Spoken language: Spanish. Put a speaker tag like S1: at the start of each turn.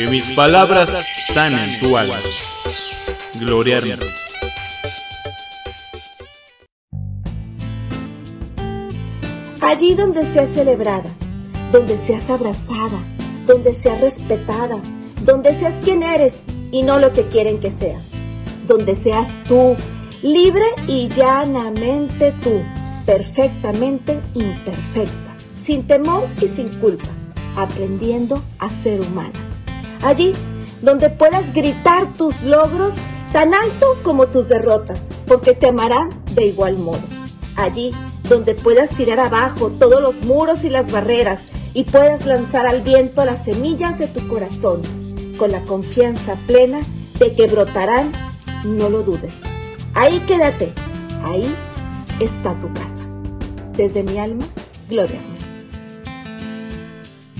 S1: Que mis palabras sanen tu alma. Gloria
S2: Allí donde seas celebrada, donde seas abrazada, donde seas respetada, donde seas quien eres y no lo que quieren que seas, donde seas tú, libre y llanamente tú, perfectamente imperfecta, sin temor y sin culpa, aprendiendo a ser humana. Allí donde puedas gritar tus logros tan alto como tus derrotas, porque te amarán de igual modo. Allí donde puedas tirar abajo todos los muros y las barreras y puedas lanzar al viento las semillas de tu corazón, con la confianza plena de que brotarán, no lo dudes. Ahí quédate, ahí está tu casa. Desde mi alma, Gloria.